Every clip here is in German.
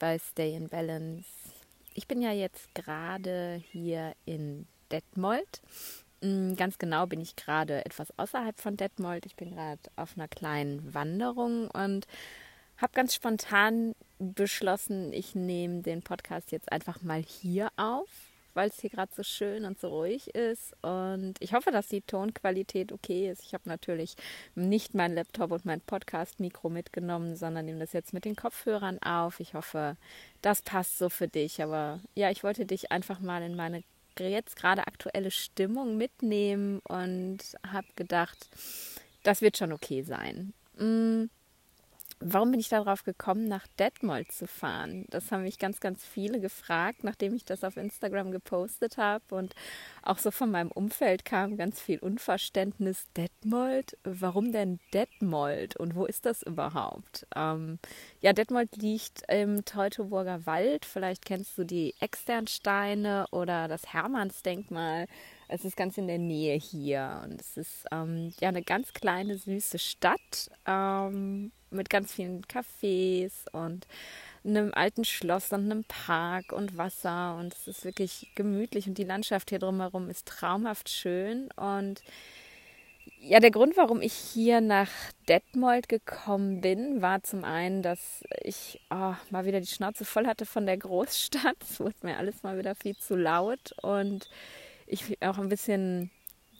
bei Stay in Balance. Ich bin ja jetzt gerade hier in Detmold. Mm, ganz genau bin ich gerade etwas außerhalb von Detmold. Ich bin gerade auf einer kleinen Wanderung und habe ganz spontan beschlossen, ich nehme den Podcast jetzt einfach mal hier auf weil es hier gerade so schön und so ruhig ist. Und ich hoffe, dass die Tonqualität okay ist. Ich habe natürlich nicht mein Laptop und mein Podcast-Mikro mitgenommen, sondern nehme das jetzt mit den Kopfhörern auf. Ich hoffe, das passt so für dich. Aber ja, ich wollte dich einfach mal in meine jetzt gerade aktuelle Stimmung mitnehmen und habe gedacht, das wird schon okay sein. Mm warum bin ich darauf gekommen, nach Detmold zu fahren? Das haben mich ganz, ganz viele gefragt, nachdem ich das auf Instagram gepostet habe. Und auch so von meinem Umfeld kam ganz viel Unverständnis. Detmold? Warum denn Detmold? Und wo ist das überhaupt? Ähm, ja, Detmold liegt im Teutoburger Wald. Vielleicht kennst du die Externsteine oder das Hermannsdenkmal. Es ist ganz in der Nähe hier und es ist ähm, ja eine ganz kleine süße Stadt ähm, mit ganz vielen Cafés und einem alten Schloss und einem Park und Wasser. Und es ist wirklich gemütlich und die Landschaft hier drumherum ist traumhaft schön. Und ja, der Grund, warum ich hier nach Detmold gekommen bin, war zum einen, dass ich oh, mal wieder die Schnauze voll hatte von der Großstadt. Es wurde mir alles mal wieder viel zu laut. Und ich auch ein bisschen,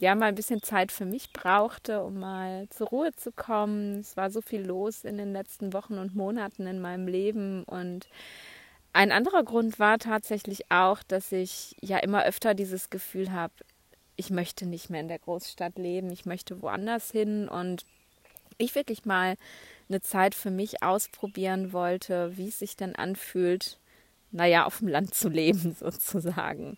ja, mal ein bisschen Zeit für mich brauchte, um mal zur Ruhe zu kommen. Es war so viel los in den letzten Wochen und Monaten in meinem Leben und ein anderer Grund war tatsächlich auch, dass ich ja immer öfter dieses Gefühl habe, ich möchte nicht mehr in der Großstadt leben, ich möchte woanders hin und ich wirklich mal eine Zeit für mich ausprobieren wollte, wie es sich denn anfühlt, naja, auf dem Land zu leben sozusagen.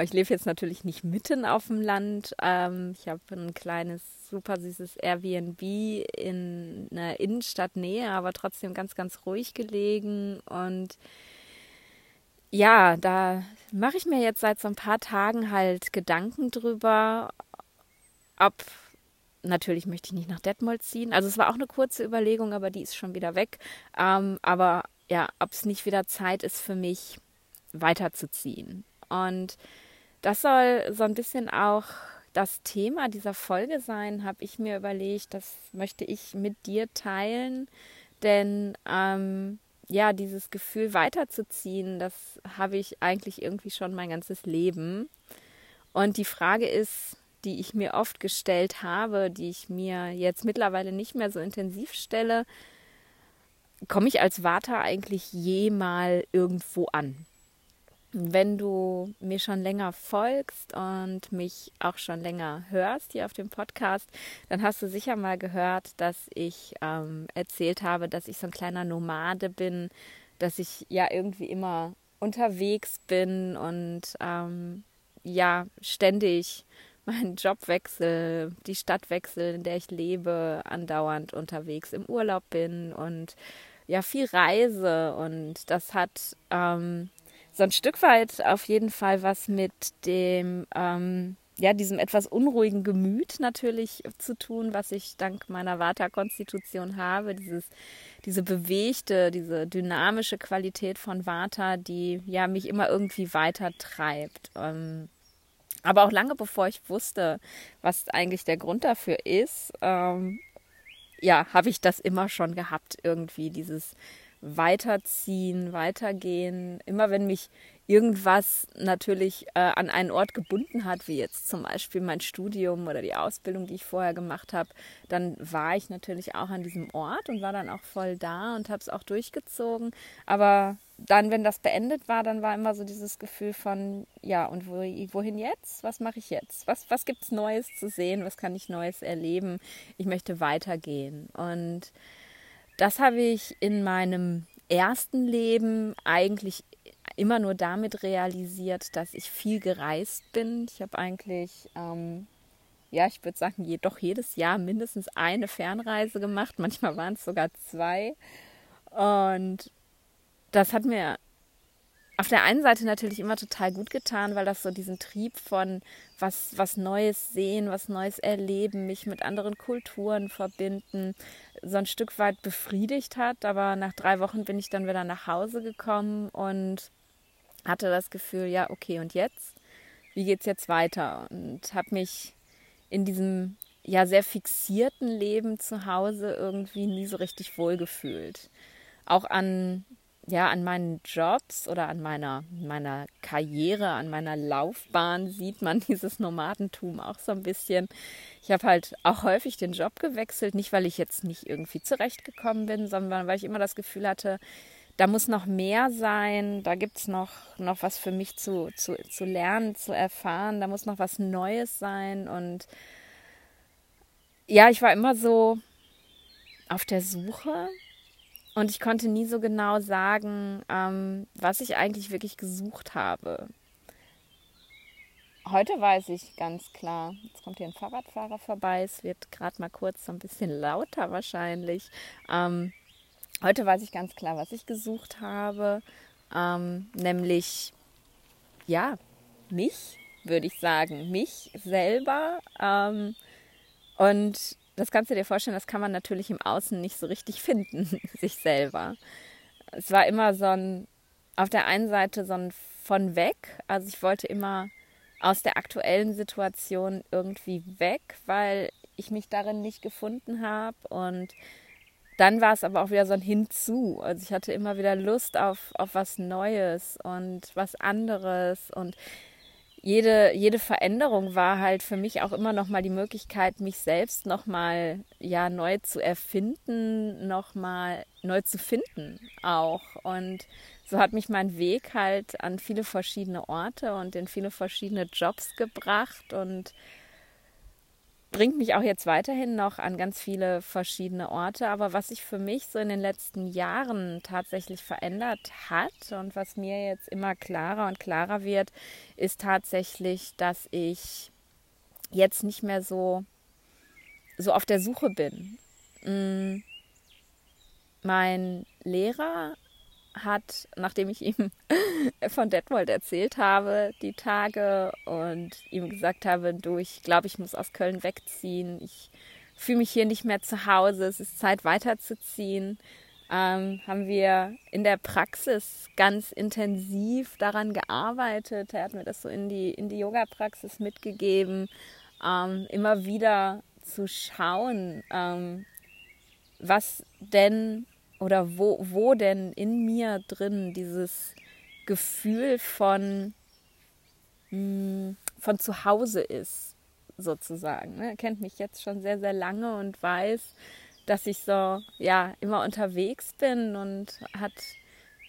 Ich lebe jetzt natürlich nicht mitten auf dem Land. Ähm, ich habe ein kleines, super süßes Airbnb in einer Innenstadtnähe, aber trotzdem ganz, ganz ruhig gelegen. Und ja, da mache ich mir jetzt seit so ein paar Tagen halt Gedanken drüber, ob natürlich möchte ich nicht nach Detmold ziehen. Also es war auch eine kurze Überlegung, aber die ist schon wieder weg. Ähm, aber ja, ob es nicht wieder Zeit ist für mich, weiterzuziehen. Und das soll so ein bisschen auch das Thema dieser Folge sein, habe ich mir überlegt. Das möchte ich mit dir teilen, denn ähm, ja, dieses Gefühl weiterzuziehen, das habe ich eigentlich irgendwie schon mein ganzes Leben. Und die Frage ist, die ich mir oft gestellt habe, die ich mir jetzt mittlerweile nicht mehr so intensiv stelle, komme ich als Vater eigentlich je mal irgendwo an? Wenn du mir schon länger folgst und mich auch schon länger hörst hier auf dem Podcast, dann hast du sicher mal gehört, dass ich ähm, erzählt habe, dass ich so ein kleiner Nomade bin, dass ich ja irgendwie immer unterwegs bin und ähm, ja ständig meinen Job wechsel, die Stadt wechsel, in der ich lebe, andauernd unterwegs im Urlaub bin und ja viel reise und das hat ähm, so ein Stück weit auf jeden Fall was mit dem, ähm, ja, diesem etwas unruhigen Gemüt natürlich zu tun, was ich dank meiner Vata-Konstitution habe. Dieses, diese bewegte, diese dynamische Qualität von Vata, die ja mich immer irgendwie weiter treibt. Ähm, aber auch lange bevor ich wusste, was eigentlich der Grund dafür ist, ähm, ja, habe ich das immer schon gehabt, irgendwie dieses weiterziehen, weitergehen. Immer wenn mich irgendwas natürlich äh, an einen Ort gebunden hat, wie jetzt zum Beispiel mein Studium oder die Ausbildung, die ich vorher gemacht habe, dann war ich natürlich auch an diesem Ort und war dann auch voll da und habe es auch durchgezogen. Aber dann, wenn das beendet war, dann war immer so dieses Gefühl von, ja, und wo, wohin jetzt? Was mache ich jetzt? Was, was gibt es Neues zu sehen? Was kann ich Neues erleben? Ich möchte weitergehen. Und das habe ich in meinem ersten Leben eigentlich immer nur damit realisiert, dass ich viel gereist bin. Ich habe eigentlich, ähm, ja, ich würde sagen, jedoch jedes Jahr mindestens eine Fernreise gemacht. Manchmal waren es sogar zwei. Und das hat mir auf der einen Seite natürlich immer total gut getan, weil das so diesen Trieb von was, was Neues sehen, was Neues erleben, mich mit anderen Kulturen verbinden, so ein Stück weit befriedigt hat. Aber nach drei Wochen bin ich dann wieder nach Hause gekommen und hatte das Gefühl, ja, okay, und jetzt? Wie geht's jetzt weiter? Und habe mich in diesem ja sehr fixierten Leben zu Hause irgendwie nie so richtig wohlgefühlt. Auch an ja, an meinen Jobs oder an meiner, meiner Karriere, an meiner Laufbahn sieht man dieses Nomadentum auch so ein bisschen. Ich habe halt auch häufig den Job gewechselt, nicht weil ich jetzt nicht irgendwie zurechtgekommen bin, sondern weil ich immer das Gefühl hatte, da muss noch mehr sein, da gibt es noch, noch was für mich zu, zu, zu lernen, zu erfahren, da muss noch was Neues sein. Und ja, ich war immer so auf der Suche und ich konnte nie so genau sagen, ähm, was ich eigentlich wirklich gesucht habe. Heute weiß ich ganz klar, jetzt kommt hier ein Fahrradfahrer vorbei, es wird gerade mal kurz so ein bisschen lauter wahrscheinlich. Ähm, heute weiß ich ganz klar, was ich gesucht habe, ähm, nämlich, ja, mich, würde ich sagen, mich selber. Ähm, und das kannst du dir vorstellen, das kann man natürlich im Außen nicht so richtig finden, sich selber. Es war immer so ein, auf der einen Seite so ein von weg, also ich wollte immer aus der aktuellen Situation irgendwie weg, weil ich mich darin nicht gefunden habe und dann war es aber auch wieder so ein Hinzu. Also ich hatte immer wieder Lust auf, auf was Neues und was anderes und jede, jede Veränderung war halt für mich auch immer noch mal die Möglichkeit, mich selbst noch mal ja neu zu erfinden, noch mal neu zu finden auch. Und so hat mich mein Weg halt an viele verschiedene Orte und in viele verschiedene Jobs gebracht und bringt mich auch jetzt weiterhin noch an ganz viele verschiedene Orte. Aber was sich für mich so in den letzten Jahren tatsächlich verändert hat und was mir jetzt immer klarer und klarer wird, ist tatsächlich, dass ich jetzt nicht mehr so, so auf der Suche bin. Mm, mein Lehrer hat, nachdem ich ihm von Detmold erzählt habe, die Tage und ihm gesagt habe, du, ich glaube, ich muss aus Köln wegziehen, ich fühle mich hier nicht mehr zu Hause, es ist Zeit weiterzuziehen, ähm, haben wir in der Praxis ganz intensiv daran gearbeitet. Er hat mir das so in die, in die Yoga-Praxis mitgegeben, ähm, immer wieder zu schauen, ähm, was denn oder wo, wo denn in mir drin dieses Gefühl von, hm, von zu Hause ist, sozusagen. Ne? Er kennt mich jetzt schon sehr, sehr lange und weiß, dass ich so, ja, immer unterwegs bin und hat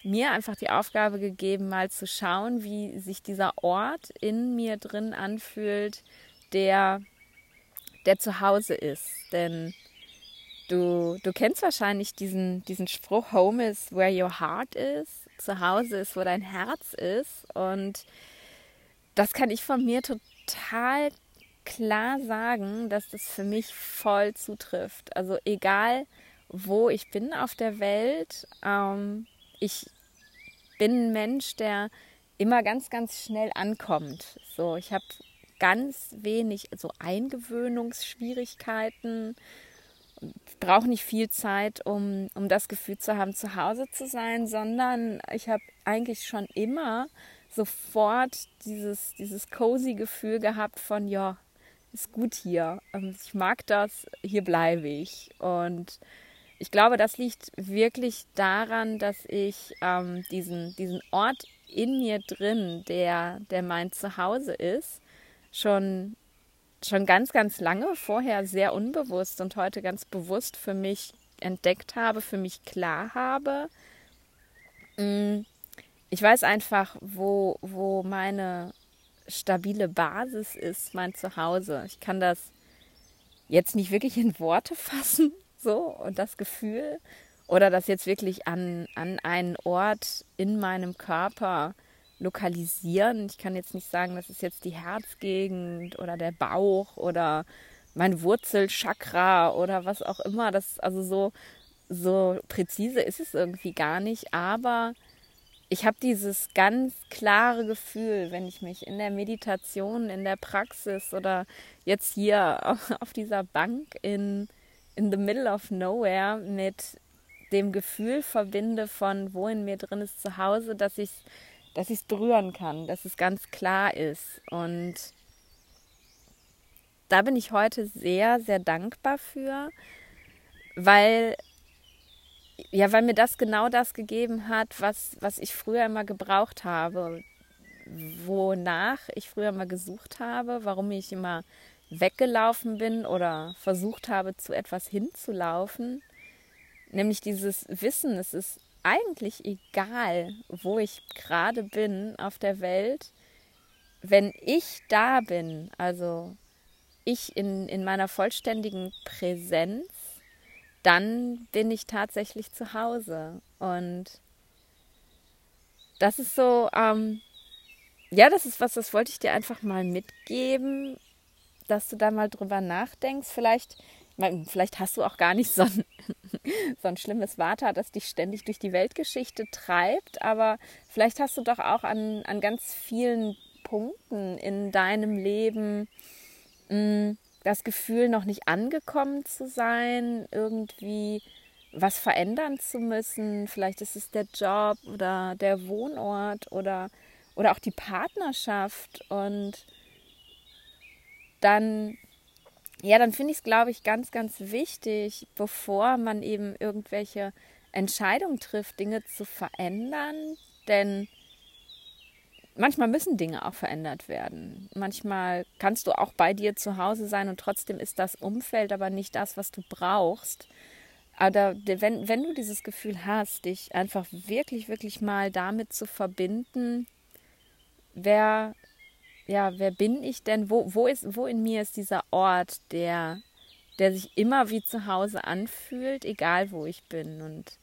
mir einfach die Aufgabe gegeben, mal zu schauen, wie sich dieser Ort in mir drin anfühlt, der, der zu Hause ist. Denn Du, du kennst wahrscheinlich diesen, diesen Spruch, Home is where your heart is. Zu Hause ist, wo dein Herz ist. Und das kann ich von mir total klar sagen, dass das für mich voll zutrifft. Also egal, wo ich bin auf der Welt, ähm, ich bin ein Mensch, der immer ganz, ganz schnell ankommt. So, ich habe ganz wenig so Eingewöhnungsschwierigkeiten brauche nicht viel Zeit, um, um das Gefühl zu haben, zu Hause zu sein, sondern ich habe eigentlich schon immer sofort dieses, dieses cozy Gefühl gehabt von, ja, ist gut hier. Ähm, ich mag das, hier bleibe ich. Und ich glaube, das liegt wirklich daran, dass ich ähm, diesen, diesen Ort in mir drin, der, der mein Zuhause ist, schon schon ganz, ganz lange vorher sehr unbewusst und heute ganz bewusst für mich entdeckt habe, für mich klar habe. Mm, ich weiß einfach, wo, wo meine stabile Basis ist, mein Zuhause. Ich kann das jetzt nicht wirklich in Worte fassen, so, und das Gefühl, oder das jetzt wirklich an, an einen Ort in meinem Körper lokalisieren. Ich kann jetzt nicht sagen, das ist jetzt die Herzgegend oder der Bauch oder mein Wurzelchakra oder was auch immer. Das also so so präzise ist es irgendwie gar nicht, aber ich habe dieses ganz klare Gefühl, wenn ich mich in der Meditation, in der Praxis oder jetzt hier auf dieser Bank in, in the middle of nowhere mit dem Gefühl verbinde von, wo in mir drin ist zu Hause, dass ich dass ich es berühren kann, dass es ganz klar ist. Und da bin ich heute sehr, sehr dankbar für, weil ja, weil mir das genau das gegeben hat, was, was ich früher immer gebraucht habe, wonach ich früher immer gesucht habe, warum ich immer weggelaufen bin oder versucht habe, zu etwas hinzulaufen. Nämlich dieses Wissen, es ist eigentlich egal, wo ich gerade bin auf der Welt, wenn ich da bin, also ich in, in meiner vollständigen Präsenz, dann bin ich tatsächlich zu Hause. Und das ist so, ähm, ja, das ist was, das wollte ich dir einfach mal mitgeben, dass du da mal drüber nachdenkst. Vielleicht, vielleicht hast du auch gar nicht so ein, so ein schlimmes Vater, das dich ständig durch die Weltgeschichte treibt, aber vielleicht hast du doch auch an, an ganz vielen Punkten in deinem Leben mh, mm, das Gefühl, noch nicht angekommen zu sein, irgendwie was verändern zu müssen. Vielleicht ist es der Job oder der Wohnort oder, oder auch die Partnerschaft. Und dann, ja, dann finde ich es, glaube ich, ganz, ganz wichtig, bevor man eben irgendwelche Entscheidungen trifft, Dinge zu verändern. Denn manchmal müssen Dinge auch verändert werden. Manchmal kannst du auch bei dir zu Hause sein und trotzdem ist das Umfeld aber nicht das, was du brauchst. Aber wenn, wenn du dieses Gefühl hast, dich einfach wirklich, wirklich mal damit zu verbinden, wer, ja, wer bin ich denn? Wo, wo, ist, wo in mir ist dieser Ort, der, der sich immer wie zu Hause anfühlt, egal wo ich bin? Und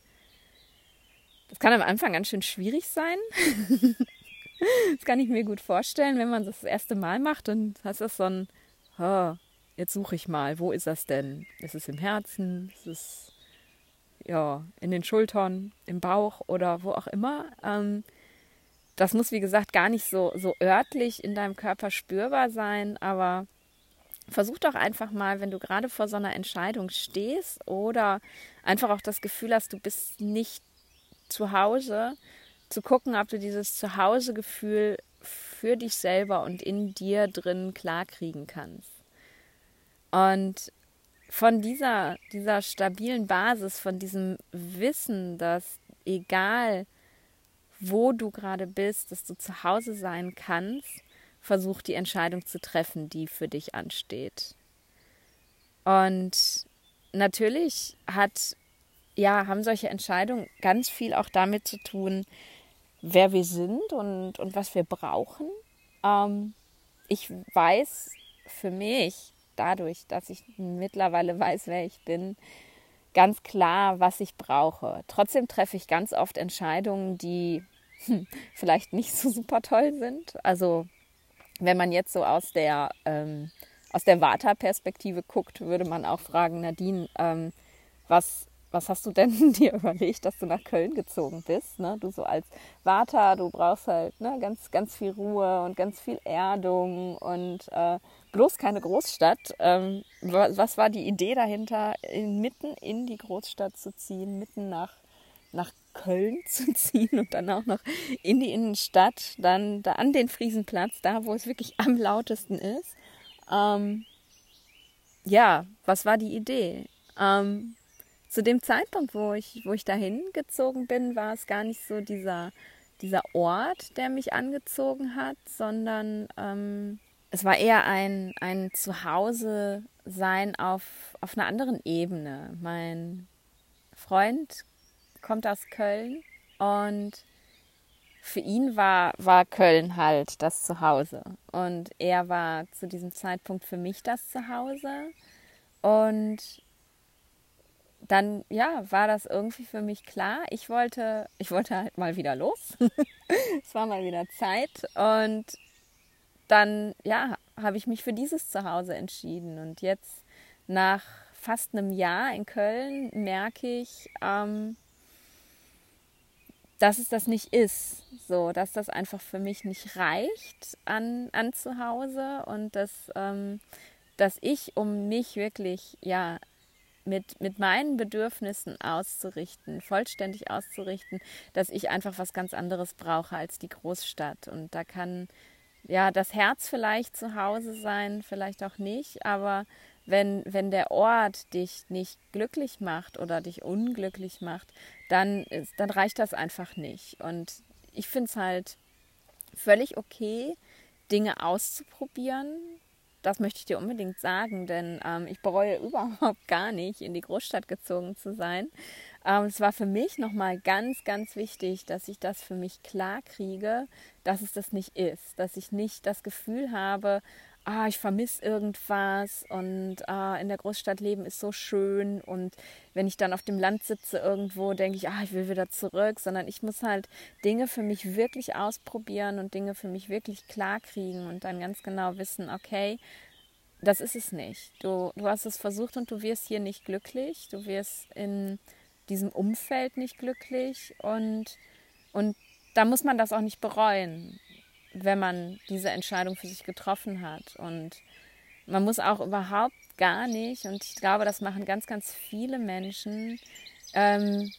das kann am Anfang ganz schön schwierig sein. Das kann ich mir gut vorstellen, wenn man das das erste Mal macht und hast das so ein, oh, jetzt suche ich mal, wo ist das denn? Ist es im Herzen? Ist es ja, in den Schultern, im Bauch oder wo auch immer? Ähm, das muss, wie gesagt, gar nicht so, so örtlich in deinem Körper spürbar sein, aber versuch doch einfach mal, wenn du gerade vor so einer Entscheidung stehst oder einfach auch das Gefühl hast, du bist nicht zu Hause, zu gucken, ob du dieses Zuhausegefühl für dich selber und in dir drin klarkriegen kannst. Und von dieser, dieser stabilen Basis, von diesem Wissen, dass egal wo du gerade bist, dass du zu Hause sein kannst, versuch die Entscheidung zu treffen, die für dich ansteht. Und natürlich hat, ja, haben solche Entscheidungen ganz viel auch damit zu tun, wer wir sind und, und was wir brauchen. Ähm, ich weiß für mich, dadurch, dass ich mittlerweile weiß, wer ich bin, ganz klar, was ich brauche. Trotzdem treffe ich ganz oft Entscheidungen, die vielleicht nicht so super toll sind. Also wenn man jetzt so aus der ähm, aus der Vata-Perspektive guckt, würde man auch fragen, Nadine, ähm, was was hast du denn dir überlegt, dass du nach Köln gezogen bist? Ne? Du so als Vater, du brauchst halt ne, ganz, ganz viel Ruhe und ganz viel Erdung und äh, bloß keine Großstadt. Ähm, was war die Idee dahinter, in, mitten in die Großstadt zu ziehen, mitten nach, nach Köln zu ziehen und dann auch noch in die Innenstadt, dann da an den Friesenplatz, da wo es wirklich am lautesten ist? Ähm, ja, was war die Idee? Ähm, zu dem Zeitpunkt, wo ich, wo ich dahin gezogen bin, war es gar nicht so dieser, dieser Ort, der mich angezogen hat, sondern ähm, es war eher ein, ein Zuhause sein auf, auf einer anderen Ebene. Mein Freund kommt aus Köln und für ihn war, war Köln halt das Zuhause. Und er war zu diesem Zeitpunkt für mich das Zuhause. Und dann ja, war das irgendwie für mich klar. Ich wollte, ich wollte halt mal wieder los. es war mal wieder Zeit und dann ja, habe ich mich für dieses Zuhause entschieden und jetzt nach fast einem Jahr in Köln merke ich, ähm, dass es das nicht ist, so, dass das einfach für mich nicht reicht an, an zu Hause und dass, ähm, dass ich, um mich wirklich, ja, mit, mit meinen Bedürfnissen auszurichten, vollständig auszurichten, dass ich einfach was ganz anderes brauche als die Großstadt. Und da kann ja das Herz vielleicht zu Hause sein, vielleicht auch nicht, aber wenn, wenn der Ort dich nicht glücklich macht oder dich unglücklich macht, dann, ist, dann reicht das einfach nicht. Und ich finde es halt völlig okay, Dinge auszuprobieren, das möchte ich dir unbedingt sagen, denn ähm, ich bereue überhaupt gar nicht, in die Großstadt gezogen zu sein. Ähm, es war für mich nochmal ganz, ganz wichtig, dass ich das für mich klar kriege, dass es das nicht ist, dass ich nicht das Gefühl habe, ah, ich vermisse irgendwas und ah, in der Großstadt leben ist so schön und wenn ich dann auf dem Land sitze irgendwo, denke ich, ah, ich will wieder zurück, sondern ich muss halt Dinge für mich wirklich ausprobieren und Dinge für mich wirklich klar kriegen und dann ganz genau wissen, okay, das ist es nicht. Du, du hast es versucht und du wirst hier nicht glücklich, du wirst in diesem Umfeld nicht glücklich und, und da muss man das auch nicht bereuen wenn man diese Entscheidung für sich getroffen hat. Und man muss auch überhaupt gar nicht, und ich glaube, das machen ganz, ganz viele Menschen, ähm,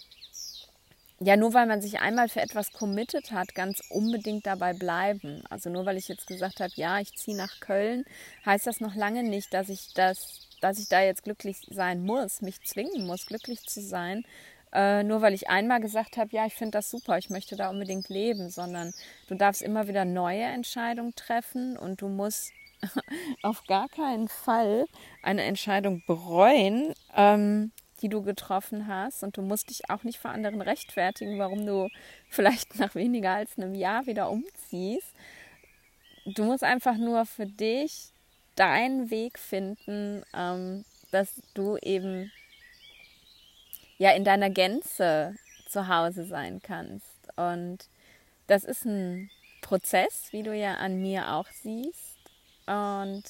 ja, nur weil man sich einmal für etwas committed hat, ganz unbedingt dabei bleiben. Also nur weil ich jetzt gesagt habe, ja, ich ziehe nach Köln, heißt das noch lange nicht, dass ich das, dass ich da jetzt glücklich sein muss, mich zwingen muss, glücklich zu sein, äh, nur weil ich einmal gesagt habe, ja, ich finde das super, ich möchte da unbedingt leben, sondern du darfst immer wieder neue Entscheidungen treffen und du musst auf gar keinen Fall eine Entscheidung bereuen, ähm, die du getroffen hast. Und du musst dich auch nicht vor anderen rechtfertigen, warum du vielleicht nach weniger als einem Jahr wieder umziehst. Du musst einfach nur für dich deinen Weg finden, ähm, dass du eben ja in deiner Gänze zu Hause sein kannst. Und das ist ein Prozess, wie du ja an mir auch siehst. Und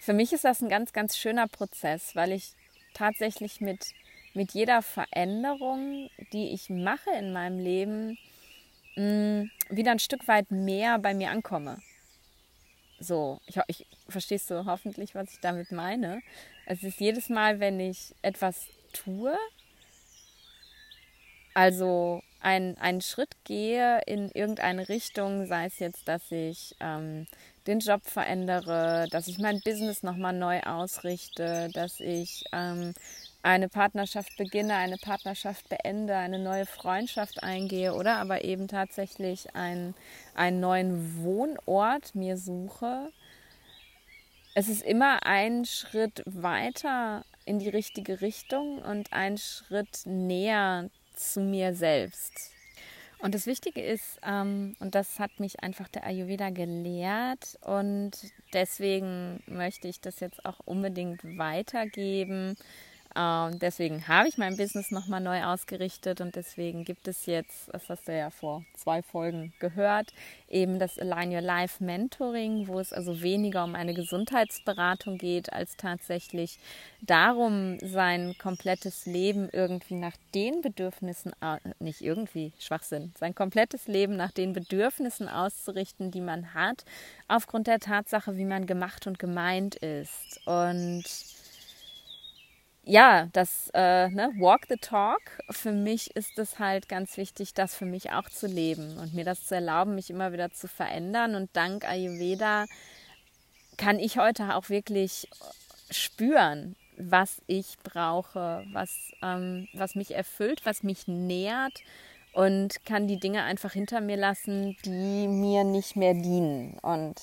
für mich ist das ein ganz, ganz schöner Prozess, weil ich tatsächlich mit, mit jeder Veränderung, die ich mache in meinem Leben, mh, mm, wieder ein Stück weit mehr bei mir ankomme. So, ich, ich verstehst du hoffentlich, was ich damit meine. Es ist jedes Mal, wenn ich etwas tue, also ein, einen Schritt gehe in irgendeine Richtung, sei es jetzt, dass ich ähm, den Job verändere, dass ich mein Business nochmal neu ausrichte, dass ich ähm, eine Partnerschaft beginne, eine Partnerschaft beende, eine neue Freundschaft eingehe oder aber eben tatsächlich einen, einen neuen Wohnort mir suche. Es ist immer ein Schritt weiter in die richtige Richtung und einen Schritt näher zu mir selbst. Und das Wichtige ist, ähm, und das hat mich einfach der Ayurveda gelehrt und deswegen möchte ich das jetzt auch unbedingt weitergeben, ähm, deswegen habe ich mein Business nochmal neu ausgerichtet und deswegen gibt es jetzt, das hast du ja vor zwei Folgen gehört, eben das Align Your Life Mentoring, wo es also weniger um eine Gesundheitsberatung geht, als tatsächlich darum, sein komplettes Leben irgendwie nach den Bedürfnissen, nicht irgendwie Schwachsinn, sein komplettes Leben nach den Bedürfnissen auszurichten, die man hat, aufgrund der Tatsache, wie man gemacht und gemeint ist. Und ja, das äh, ne, Walk the Talk, für mich ist es halt ganz wichtig, das für mich auch zu leben und mir das zu erlauben, mich immer wieder zu verändern. Und dank Ayurveda kann ich heute auch wirklich spüren, was ich brauche, was, ähm, was mich erfüllt, was mich nährt und kann die Dinge einfach hinter mir lassen, die mir nicht mehr dienen. Und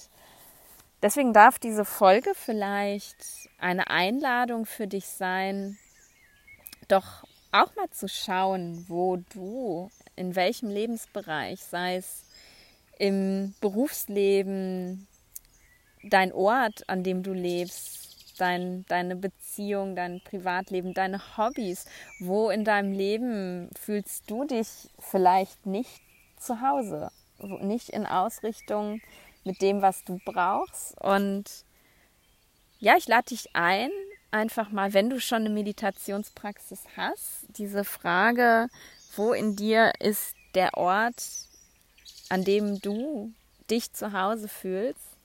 Deswegen darf diese Folge vielleicht eine Einladung für dich sein, doch auch mal zu schauen, wo du, in welchem Lebensbereich, sei es im Berufsleben, dein Ort, an dem du lebst, dein, deine Beziehung, dein Privatleben, deine Hobbys, wo in deinem Leben fühlst du dich vielleicht nicht zu Hause, nicht in Ausrichtung mit dem, was du brauchst. Und ja, ich lade dich ein, einfach mal, wenn du schon eine Meditationspraxis hast, diese Frage wo in dir ist der Ort, an dem du dich zu Hause fühlst,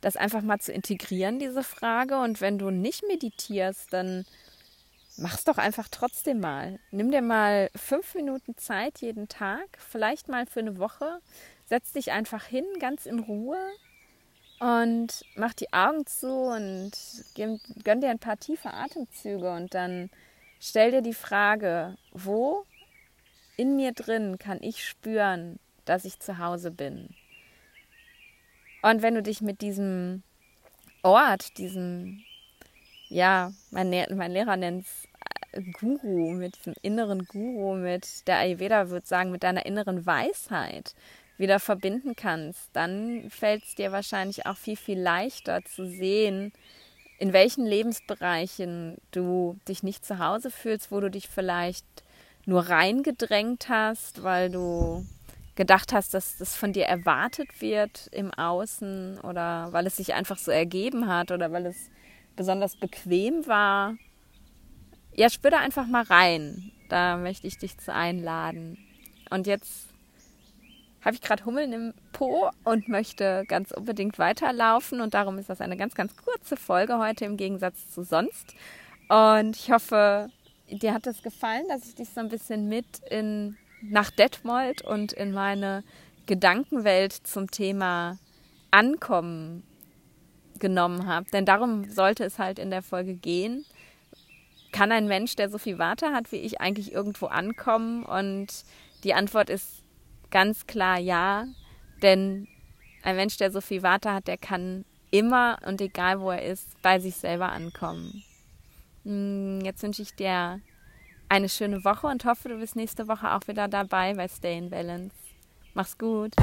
das einfach mal zu integrieren, diese Frage. Und wenn du nicht meditierst, dann mach's doch einfach trotzdem mal. Nimm dir mal fünf Minuten Zeit jeden Tag, vielleicht mal für eine Woche. Setz dich einfach hin, ganz in Ruhe und mach die Augen zu und gönn dir ein paar tiefe Atemzüge und dann stell dir die Frage, wo in mir drin kann ich spüren, dass ich zu Hause bin. Und wenn du dich mit diesem Ort, diesem, ja, mein, mein Lehrer nennt es äh, Guru, mit diesem inneren Guru, mit der Ayurveda würde sagen, mit deiner inneren Weisheit wieder verbinden kannst, dann fällt es dir wahrscheinlich auch viel, viel leichter zu sehen, in welchen Lebensbereichen du dich nicht zu Hause fühlst, wo du dich vielleicht nur reingedrängt hast, weil du gedacht hast, dass das von dir erwartet wird im Außen oder weil es sich einfach so ergeben hat oder weil es besonders bequem war. Ja, spür da einfach mal rein. Da möchte ich dich zu einladen. Und jetzt habe ich gerade Hummeln im Po und möchte ganz unbedingt weiterlaufen. Und darum ist das eine ganz, ganz kurze Folge heute im Gegensatz zu sonst. Und ich hoffe, dir hat es gefallen, dass ich dich so ein bisschen mit in nach Detmold und in meine Gedankenwelt zum Thema Ankommen genommen habe. Denn darum sollte es halt in der Folge gehen. Kann ein Mensch, der so viel Warte hat wie ich, eigentlich irgendwo ankommen? Und die Antwort ist ganz klar ja. Denn ein Mensch, der so viel Warte hat, der kann immer und egal wo er ist, bei sich selber ankommen. Hm, jetzt wünsche ich dir eine schöne Woche und hoffe, du bist nächste Woche auch wieder dabei bei Stay in Balance. Mach's gut.